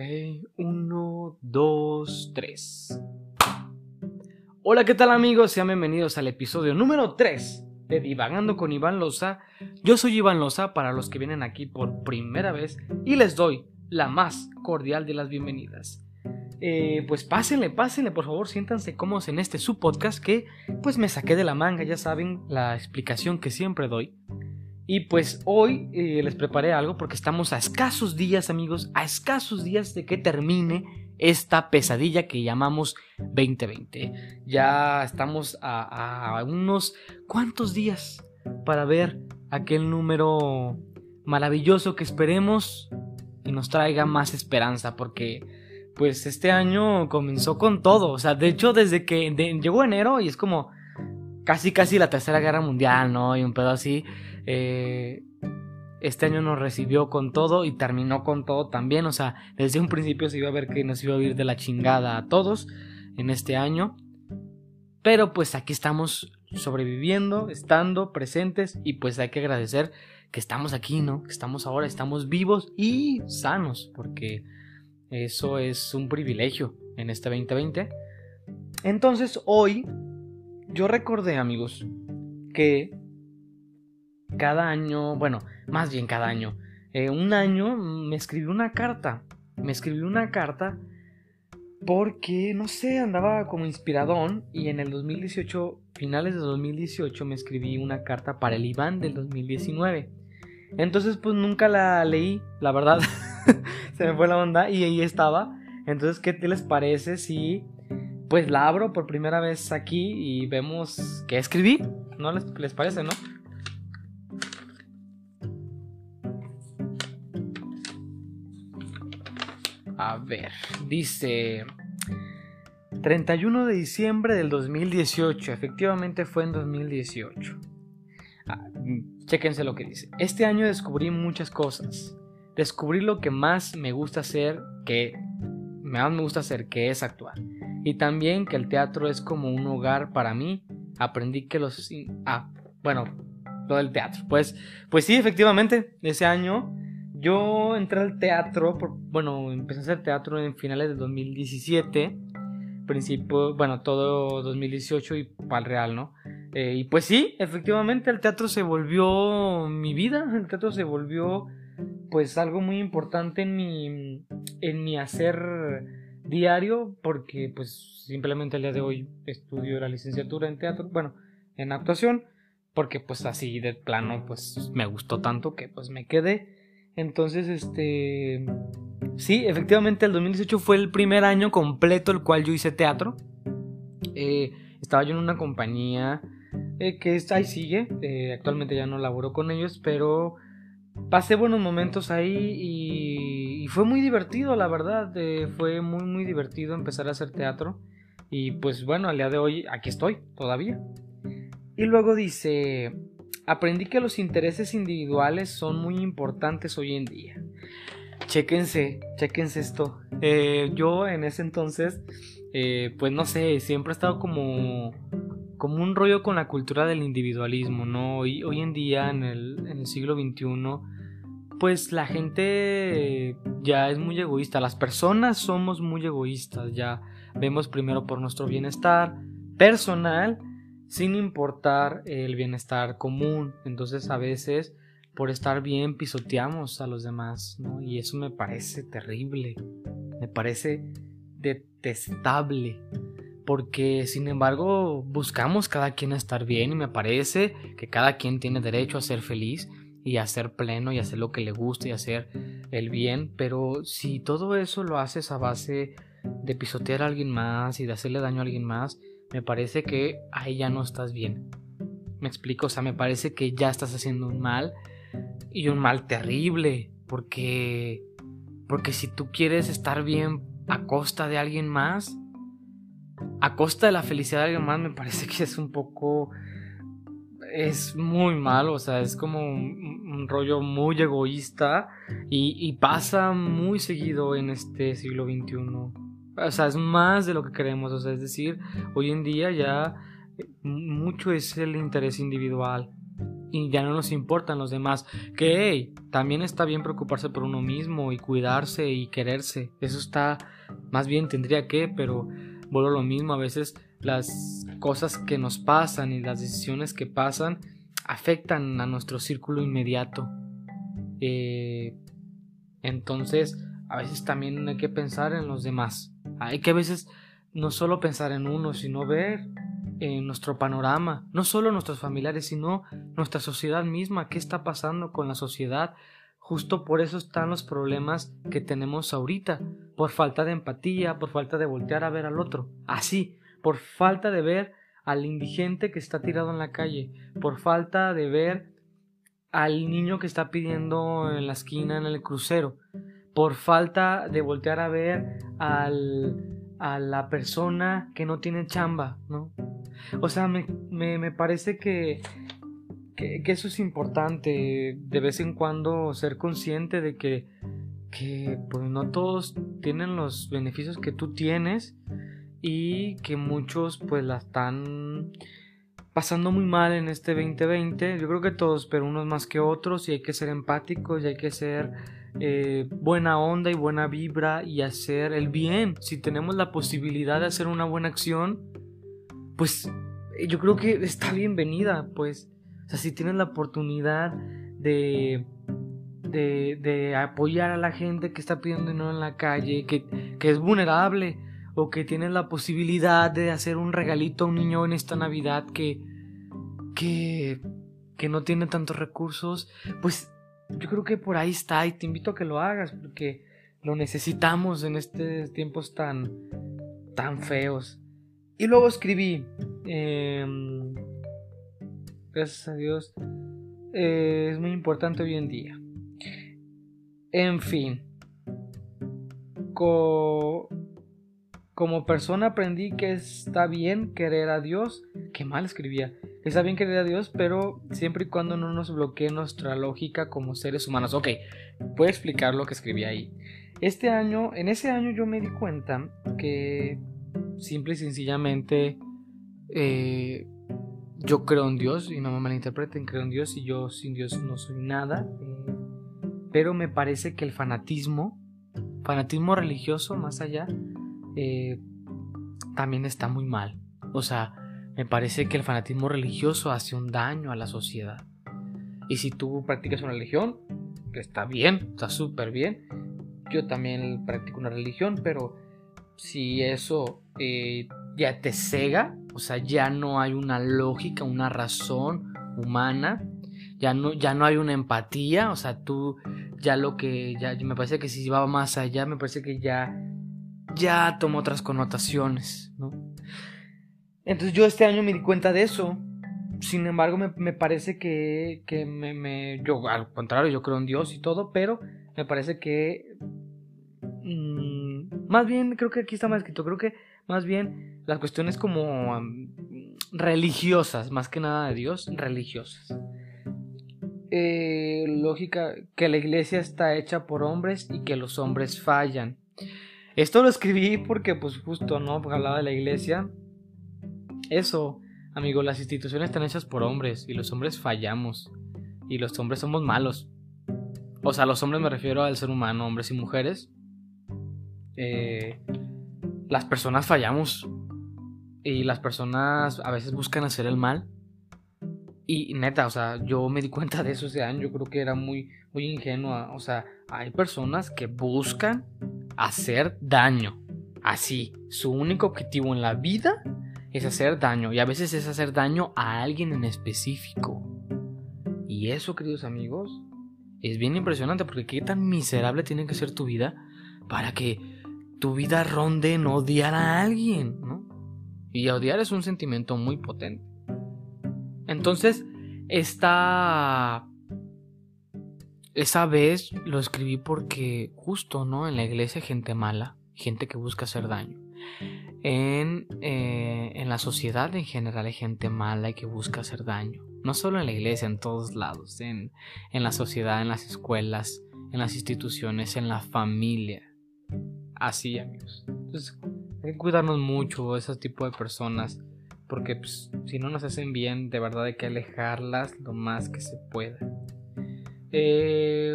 Ok, uno, dos, tres. Hola, ¿qué tal amigos? Sean bienvenidos al episodio número 3 de Divagando con Iván Loza. Yo soy Iván Loza para los que vienen aquí por primera vez y les doy la más cordial de las bienvenidas. Eh, pues pásenle, pásenle, por favor, siéntanse cómodos en este subpodcast que pues me saqué de la manga, ya saben la explicación que siempre doy. Y pues hoy eh, les preparé algo porque estamos a escasos días, amigos, a escasos días de que termine esta pesadilla que llamamos 2020. Ya estamos a, unos cuantos días para ver aquel número maravilloso que esperemos y nos traiga más esperanza porque pues este año comenzó con todo, o sea, de hecho desde que llegó enero y es como casi casi la tercera guerra mundial, ¿no? Y un pedo así. Eh, este año nos recibió con todo y terminó con todo también. O sea, desde un principio se iba a ver que nos iba a ir de la chingada a todos en este año. Pero pues aquí estamos sobreviviendo, estando presentes y pues hay que agradecer que estamos aquí, ¿no? Que estamos ahora, estamos vivos y sanos, porque eso es un privilegio en este 2020. Entonces hoy yo recordé, amigos, que cada año, bueno, más bien cada año, eh, un año me escribí una carta. Me escribí una carta porque, no sé, andaba como inspiradón y en el 2018, finales de 2018, me escribí una carta para el Iván del 2019. Entonces, pues nunca la leí, la verdad. Se me fue la onda y ahí estaba. Entonces, ¿qué les parece si pues la abro por primera vez aquí y vemos qué escribí? ¿No les, les parece, no? A ver, dice 31 de diciembre del 2018, efectivamente fue en 2018. Ah, chéquense lo que dice. Este año descubrí muchas cosas. Descubrí lo que más me gusta hacer, que más me gusta hacer, que es actuar. Y también que el teatro es como un hogar para mí. Aprendí que los... Ah, bueno, lo del teatro. Pues, pues sí, efectivamente, ese año yo entré al teatro, bueno, empecé a hacer teatro en finales de 2017, principio, bueno, todo 2018 y para el real, ¿no? Eh, y pues sí, efectivamente el teatro se volvió mi vida, el teatro se volvió pues algo muy importante en mi, en mi hacer diario, porque pues simplemente el día de hoy estudio la licenciatura en teatro, bueno, en actuación, porque pues así de plano pues me gustó tanto que pues me quedé. Entonces, este... Sí, efectivamente el 2018 fue el primer año completo el cual yo hice teatro. Eh, estaba yo en una compañía eh, que ahí sigue. Eh, actualmente ya no laboro con ellos, pero pasé buenos momentos ahí y, fue muy divertido, la verdad. fue muy, muy divertido empezar a hacer teatro. Y pues bueno, al día de hoy aquí estoy todavía. Y luego dice, aprendí que los intereses individuales son muy importantes hoy en día. Chéquense, chéquense esto. Eh, yo en ese entonces, eh, pues no sé, siempre he estado como, como un rollo con la cultura del individualismo, ¿no? Hoy, en día, en el, en el siglo XXI, pues la gente ya es muy egoísta. Las personas somos muy egoístas, ya vemos primero por nuestro bienestar personal sin importar el bienestar común. Entonces a veces por estar bien pisoteamos a los demás, ¿no? Y eso me parece terrible, me parece detestable, porque sin embargo buscamos cada quien estar bien y me parece que cada quien tiene derecho a ser feliz y a ser pleno y a hacer lo que le guste y hacer el bien, pero si todo eso lo haces a base de pisotear a alguien más y de hacerle daño a alguien más, me parece que ahí ya no estás bien. Me explico, o sea, me parece que ya estás haciendo un mal y un mal terrible, porque porque si tú quieres estar bien a costa de alguien más, a costa de la felicidad de alguien más, me parece que es un poco es muy malo, o sea, es como un, rollo muy egoísta y, y, pasa muy seguido en este siglo XXI o sea, es más de lo que queremos, o sea, es decir, hoy en día ya mucho es el interés individual y ya no nos importan los demás. Que también está bien preocuparse por uno mismo y cuidarse y quererse. Eso está más bien tendría que, pero vuelvo lo mismo. A veces las cosas que nos pasan y las decisiones que pasan afectan a nuestro círculo inmediato. Eh, entonces, a veces también hay que pensar en los demás. Hay que a veces no solo pensar en uno, sino ver en nuestro panorama, no solo nuestros familiares, sino nuestra sociedad misma, qué está pasando con la sociedad. Justo por eso están los problemas que tenemos ahorita, por falta de empatía, por falta de voltear a ver al otro, así, por falta de ver al indigente que está tirado en la calle, por falta de ver al niño que está pidiendo en la esquina en el crucero, por falta de voltear a ver al, a la persona que no tiene chamba, ¿no? O sea, me, me, parece que, que, eso es importante, de vez en cuando ser consciente de que, que pues no todos tienen los beneficios que tú tienes y que muchos pues la están pasando muy mal en este 2020. Yo creo que todos, pero unos más que otros y hay que ser empáticos y hay que ser eh, buena onda y buena vibra y hacer el bien. Si tenemos la posibilidad de hacer una buena acción, pues yo creo que está bienvenida, pues. O sea, si tienes la oportunidad de, de, de apoyar a la gente que está pidiendo dinero en la calle, que, que es vulnerable, o que tienes la posibilidad de hacer un regalito a un niño en esta Navidad que, que, que no tiene tantos recursos, pues yo creo que por ahí está y te invito a que lo hagas porque lo necesitamos en estos tiempos tan, tan feos. Y luego escribí, em, gracias a Dios, eh, es muy importante hoy en día. En fin, como persona aprendí que está bien querer a Dios, que mal escribía, Está bien querer a Dios, pero siempre y cuando no nos bloquee nuestra lógica como seres humanos. Ok, voy a explicar lo que escribí ahí. Este año, en ese año yo me di cuenta que simple y sencillamente eh, yo creo en Dios y no me malinterpreten, creo en Dios y yo sin Dios no soy nada. Eh, pero me parece que el fanatismo, fanatismo religioso más allá, eh, también está muy mal. O sea, me parece que el fanatismo religioso hace un daño a la sociedad. Y si tú practicas una religión, está bien, está súper bien. Yo también practico una religión, pero si eso eh, ya te cega, o sea, ya no hay una lógica, una razón humana, ya no, ya no hay una empatía, o sea, tú ya lo que, ya me parece que si va más allá, me parece que ya, ya toma otras connotaciones, ¿no? Entonces yo este año me di cuenta de eso. Sin embargo, me, parece que, que me, Yo, al contrario, yo creo en Dios y todo, pero me parece que... Mm, más bien, creo que aquí está más escrito, creo que más bien las cuestiones como religiosas, más que nada de Dios, religiosas. Eh, lógica que la iglesia está hecha por hombres y que los hombres fallan. Esto lo escribí porque pues justo, ¿no? Hablaba de la iglesia eso, amigo, las instituciones están hechas por hombres y los hombres fallamos y los hombres somos malos. O sea, los hombres me refiero al ser humano, hombres y mujeres. Eh, las personas fallamos y las personas a veces buscan hacer el mal. Y neta, o sea, yo me di cuenta de eso ese año, yo creo que era muy, muy ingenua. O sea, hay personas que buscan hacer daño. Así, su único objetivo en la vida es hacer daño y a veces es hacer daño a alguien en específico. Y eso, queridos amigos, es bien impresionante porque qué tan miserable tiene que ser tu vida para que tu vida ronde en odiar a alguien, ¿no? Y odiar es un sentimiento muy potente. Entonces, esta... Esa vez lo escribí porque justo, ¿no? En la iglesia hay gente mala, gente que busca hacer daño. En, eh, en la sociedad en general hay gente mala y que busca hacer daño. No solo en la iglesia, en todos lados. En, en la sociedad, en las escuelas, en las instituciones, en la familia. Así, amigos. Entonces, hay que cuidarnos mucho de ese tipo de personas porque pues, si no nos hacen bien, de verdad hay que alejarlas lo más que se pueda. Eh,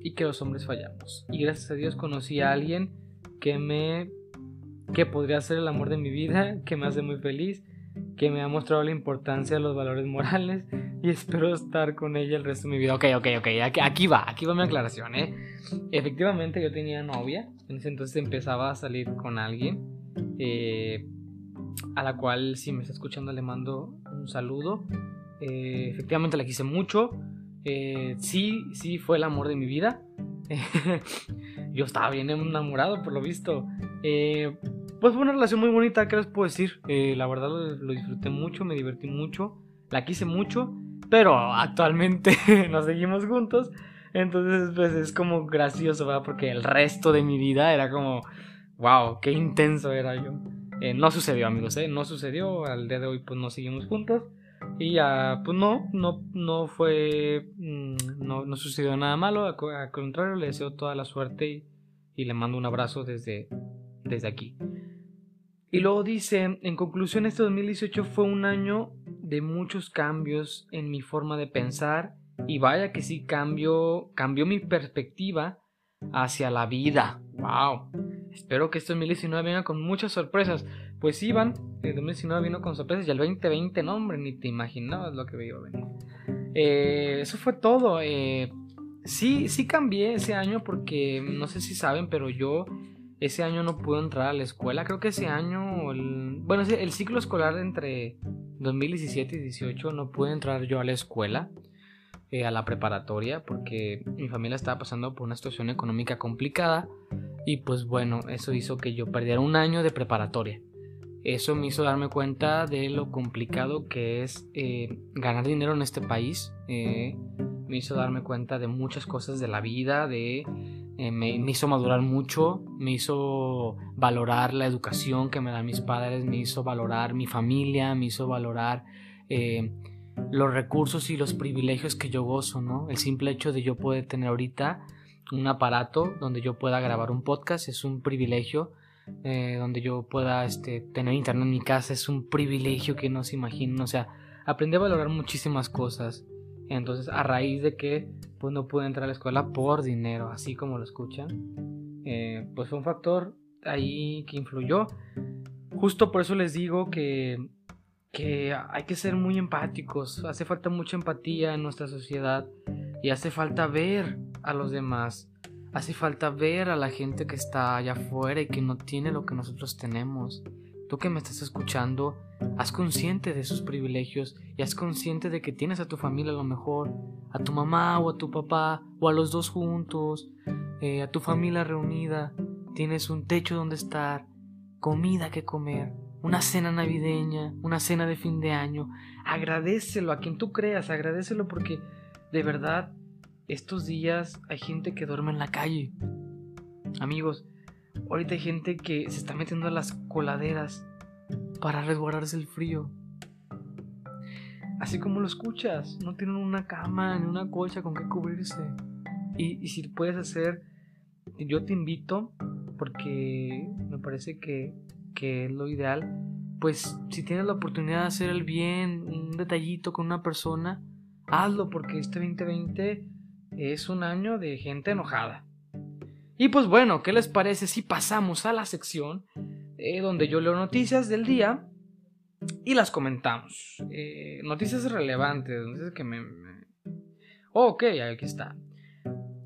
y que los hombres fallamos. Y gracias a Dios conocí a alguien que me que podría ser el amor de mi vida, que me hace muy feliz, que me ha mostrado la importancia de los valores morales y espero estar con ella el resto de mi vida. Ok, ok, ok, aquí, va, aquí va mi aclaración, ¿eh? Efectivamente yo tenía novia, en ese entonces empezaba a salir con alguien, eh, a la cual si me está escuchando le mando un saludo. Eh, efectivamente la quise mucho, eh, sí, sí fue el amor de mi vida. Yo estaba bien enamorado, por lo visto. Eh, pues fue una relación muy bonita, ¿qué les puedo decir? Eh, la verdad lo, disfruté mucho, me divertí mucho, la quise mucho, pero actualmente nos seguimos juntos. Entonces, pues es como gracioso, ¿verdad? Porque el resto de mi vida era como, wow, qué intenso era yo. no sucedió, amigos, ¿eh? No sucedió. Al día de hoy, pues no seguimos juntos. Y ya, pues no, no, no fue, mm, no, no sucedió nada malo, al contrario, le deseo toda la suerte y, le mando un abrazo desde, desde aquí. Y luego dice, en conclusión, este 2018 fue un año de muchos cambios en mi forma de pensar y vaya que sí cambió, cambió mi perspectiva hacia la vida. ¡Wow! Espero que este 2019 venga con muchas sorpresas. Pues iban, el 2019 vino con sorpresas y el 2020, no hombre, ni te imaginabas lo que iba venir. Eh, eso fue todo. Eh, sí, sí cambié ese año porque no sé si saben, pero yo ese año no pude entrar a la escuela. Creo que ese año, bueno, el ciclo escolar entre 2017 y 2018 no pude entrar yo a la escuela. Eh, a la preparatoria porque mi familia estaba pasando por una situación económica complicada y pues bueno, eso hizo que yo perdiera un año de preparatoria. Eso me hizo darme cuenta de lo complicado que es eh, ganar dinero en este país. Eh, me hizo darme cuenta de muchas cosas de la vida, de, eh, me, hizo madurar mucho, me hizo valorar la educación que me dan mis padres, me hizo valorar mi familia, me hizo valorar los recursos y los privilegios que yo gozo, ¿no? El simple hecho de yo poder tener ahorita un aparato donde yo pueda grabar un podcast es un privilegio eh, donde yo pueda este, tener internet en mi casa es un privilegio que no se imaginan. O sea, aprendí a valorar muchísimas cosas. Entonces, a raíz de que pues, no pude entrar a la escuela por dinero, así como lo escuchan, eh, pues fue un factor ahí que influyó. Justo por eso les digo que, que hay que ser muy empáticos. Hace falta mucha empatía en nuestra sociedad y hace falta ver a los demás. Hace falta ver a la gente que está allá afuera y que no tiene lo que nosotros tenemos. Tú que me estás escuchando, haz consciente de sus privilegios y haz consciente de que tienes a tu familia a lo mejor, a tu mamá o a tu papá o a los dos juntos, eh, a tu familia reunida. Tienes un techo donde estar, comida que comer, una cena navideña, una cena de fin de año. Agradecelo a quien tú creas, agradecelo porque de verdad estos días hay gente que duerme en la calle. Amigos, ahorita hay gente que se está metiendo a las coladeras para resguardarse el frío. Así como lo escuchas, no tienen una cama ni una colcha con que cubrirse. Y, si puedes hacer, yo te invito, porque me parece que, que es lo ideal, pues si tienes la oportunidad de hacer el bien, un detallito con una persona, hazlo, porque este 2020 es un año de gente enojada. Y pues bueno, ¿qué les parece si pasamos a la sección eh, donde yo leo noticias del día y las comentamos? Eh, noticias relevantes, noticias que me... Ok, aquí está.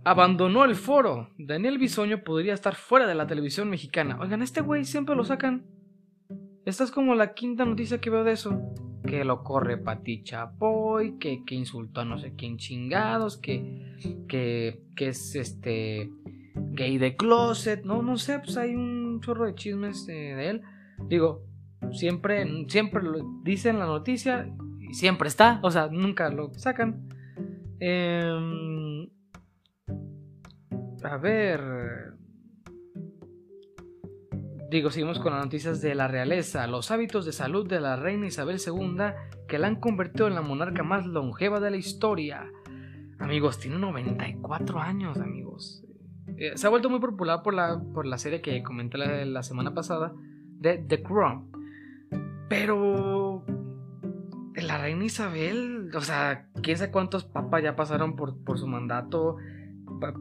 Abandonó el foro. Daniel Bisoño podría estar fuera de la televisión mexicana. Oigan, este güey siempre lo sacan. Esta es como la quinta noticia que veo de eso que lo corre Pati Chapoy, que, que insultó a no sé quién chingados, que, que, que es este gay de closet, no, no sé, pues hay un chorro de chismes de, él. Digo, siempre, siempre lo dicen la noticia y siempre está, o sea, nunca lo sacan. Em, a ver, Digo, seguimos con las noticias de la realeza, los hábitos de salud de la reina Isabel II que la han convertido en la monarca más longeva de la historia. Amigos, tiene 94 años, amigos. Eh, se ha vuelto muy popular por la, por la serie que comenté la, semana pasada de The Crown. Pero la reina Isabel, o sea, quién sabe cuántos papas ya pasaron por, por su mandato.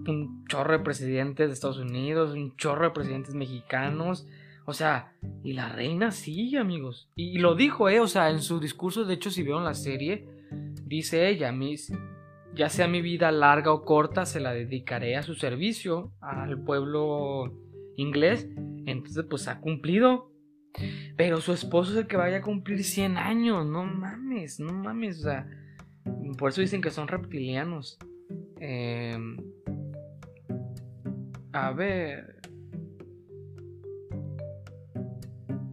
Un chorro de presidentes de Estados Unidos, un chorro de presidentes mexicanos. O sea, y la reina sigue, amigos. Y, lo dijo, ¿eh? O sea, en su discurso, de hecho, si vieron la serie, dice ella, mis, ya sea mi vida larga o corta, se la dedicaré a su servicio, al pueblo inglés. Entonces, pues ha cumplido. Pero su esposo es el que vaya a cumplir 100 años. No mames, no mames. O sea, por eso dicen que son reptilianos. Em, a ver.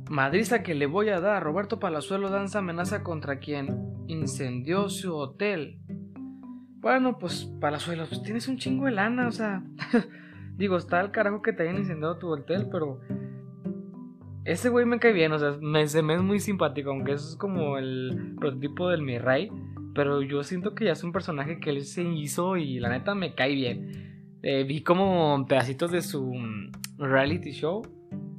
Madriza que le voy a dar. Roberto Palazuelo danza amenaza contra quien incendió su hotel. Bueno, pues Palazuelo, pues tienes un chingo de lana, o sea. digo, está el carajo que te hayan incendiado tu hotel, pero. Ese güey me cae bien, o sea, me, se me es muy simpático, aunque eso es como el prototipo del mi rey. Pero yo siento que ya es un personaje que él se hizo y la neta me cae bien. Eh, vi como pedacitos de su mm, reality show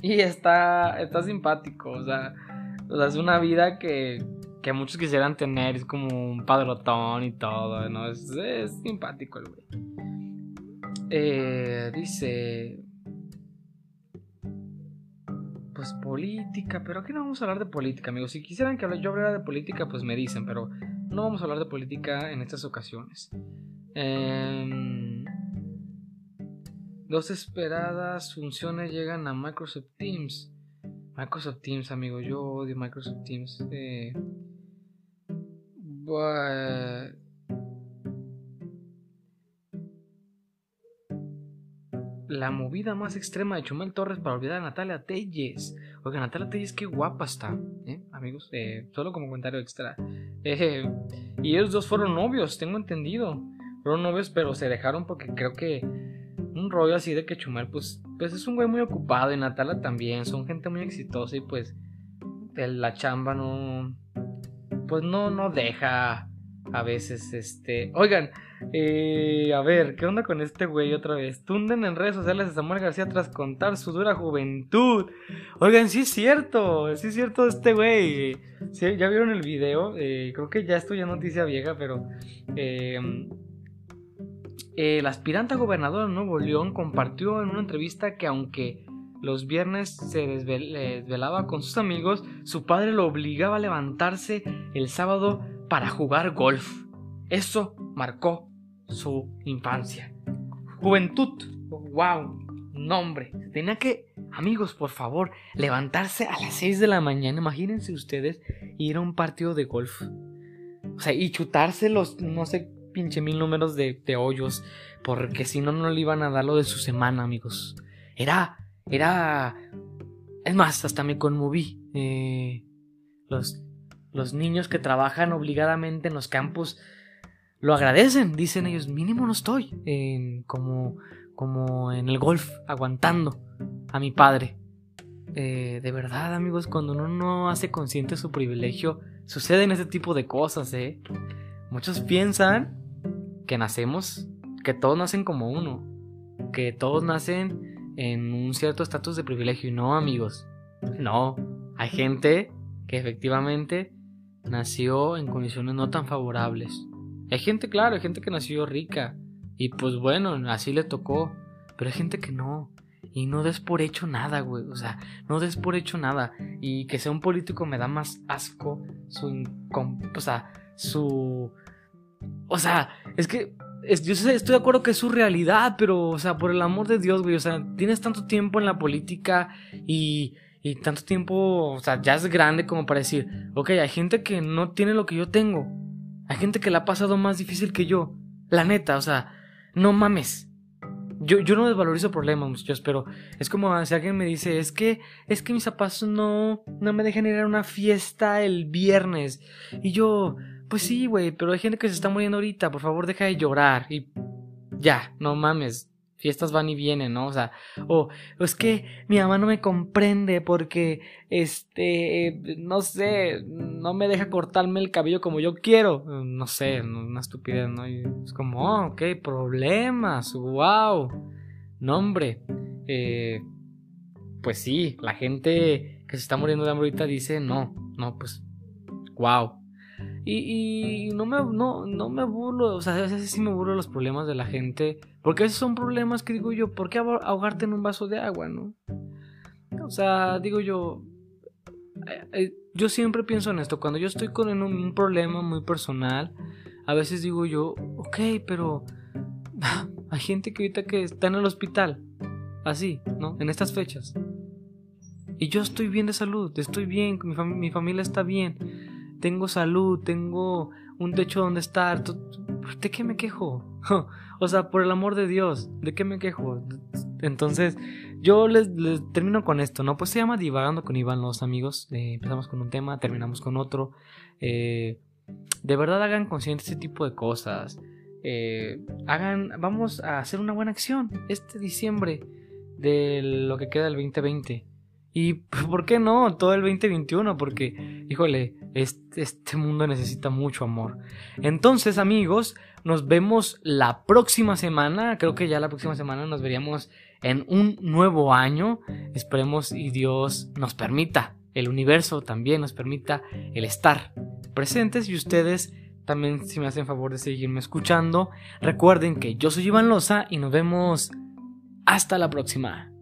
y está, está simpático, o sea, o sea, es una vida que, que muchos quisieran tener, es como un padrotón y todo, ¿no? Es, simpático el güey. Eh, dice... Pues política, pero aquí no vamos a hablar de política, amigos. Si quisieran que yo hablara de política, pues me dicen, pero no vamos a hablar de política en estas ocasiones. Eh, Dos esperadas funciones llegan a Microsoft Teams. Microsoft Teams, amigo, yo odio Microsoft Teams. Eh, la movida más extrema de Chumel Torres para olvidar a Natalia Telles. Oiga, Natalia Telles, qué guapa está, ¿eh? amigos. Eh, solo como comentario extra. Eh, y ellos dos fueron novios, tengo entendido. Fueron novios, pero se dejaron porque creo que un rollo así de que Chumel, pues, pues es un güey muy ocupado y Natala también, son gente muy exitosa y pues la chamba no, pues no, no deja a veces, este, oigan, eh, a ver, ¿qué onda con este güey otra vez? Tunden en redes sociales a Samuel García tras contar su dura juventud. Oigan, sí es cierto, sí es cierto este güey. ya vieron el video, eh, creo que ya esto ya noticia vieja, pero... Eh, el aspirante a gobernador de Nuevo León compartió en una entrevista que aunque los viernes se desvelaba con sus amigos, su padre lo obligaba a levantarse el sábado para jugar golf. Eso marcó su infancia. Juventud. Wow. Nombre. Tenía que, amigos, por favor, levantarse a las 6 de la mañana. Imagínense ustedes ir a un partido de golf. O sea, y chutarse los, no sé pinche mil números de, hoyos, porque si no, no le iban a dar lo de su semana, amigos. Era, era... Es más, hasta me conmoví. Eh, los, los niños que trabajan obligadamente en los campos lo agradecen, dicen ellos, mínimo no estoy como, como en el golf, aguantando a mi padre. Eh, de verdad, amigos, cuando uno no hace consciente su privilegio, suceden ese tipo de cosas, ¿eh? Muchos piensan que nacemos, que todos nacen como uno, que todos nacen en un cierto estatus de privilegio. Y no, amigos, no. Hay gente que efectivamente nació en condiciones no tan favorables. Hay gente, claro, hay gente que nació rica. Y pues bueno, así le tocó. Pero hay gente que no. Y no des por hecho nada, güey. O sea, no des por hecho nada. Y que sea un político me da más asco. Su. O sea, su o sea, es que yo estoy de acuerdo que es su realidad, pero, o sea, por el amor de Dios, güey, o sea, tienes tanto tiempo en la política y, y tanto tiempo, o sea, ya es grande como para decir, ok, hay gente que no tiene lo que yo tengo, hay gente que la ha pasado más difícil que yo, la neta, o sea, no mames. Yo, yo no desvalorizo problemas, muchachos, pero es como si alguien me dice, es que, es que mis zapatos no, no me dejan ir a una fiesta el viernes. Y yo, pues sí, güey, pero hay gente que se está muriendo ahorita, por favor deja de llorar y ya, no mames, fiestas van y vienen, ¿no? O sea, o es que mi mamá no me comprende porque, este, no sé, no me deja cortarme el cabello como yo quiero, no sé, una estupidez, ¿no? Y es como, oh, ok, problemas, wow, no hombre, eh, pues sí, la gente que se está muriendo de hambre ahorita dice, no, no, pues, wow. Y, no, me, no, no me burlo, o sea, a veces sí me burlo de los problemas de la gente, porque esos son problemas que digo yo, ¿por qué ahogarte en un vaso de agua, no? O sea, digo yo, eh, eh, yo siempre pienso en esto, cuando yo estoy con un problema muy personal, a veces digo yo, ok, pero hay gente que ahorita que está en el hospital, así, ¿no? En estas fechas. Y yo estoy bien de salud, estoy bien, mi, familia está bien, tengo salud, tengo un techo donde estar. ¿De qué me quejo? o sea, por el amor de Dios, ¿de qué me quejo? Entonces, yo les, termino con esto, ¿no? Pues se llama Divagando con Iván, los amigos. Eh, empezamos con un tema, terminamos con otro. Eh, de verdad hagan consciente este tipo de cosas. Eh, hagan, vamos a hacer una buena acción este diciembre de lo que queda del 2020. Y por qué no, todo el 2021, porque, híjole, este, este, mundo necesita mucho amor. Entonces, amigos, nos vemos la próxima semana. Creo que ya la próxima semana nos veríamos en un nuevo año. Esperemos y Dios nos permita, el universo también nos permita el estar presentes y ustedes también si me hacen favor de seguirme escuchando. Recuerden que yo soy Iván Loza y nos vemos hasta la próxima.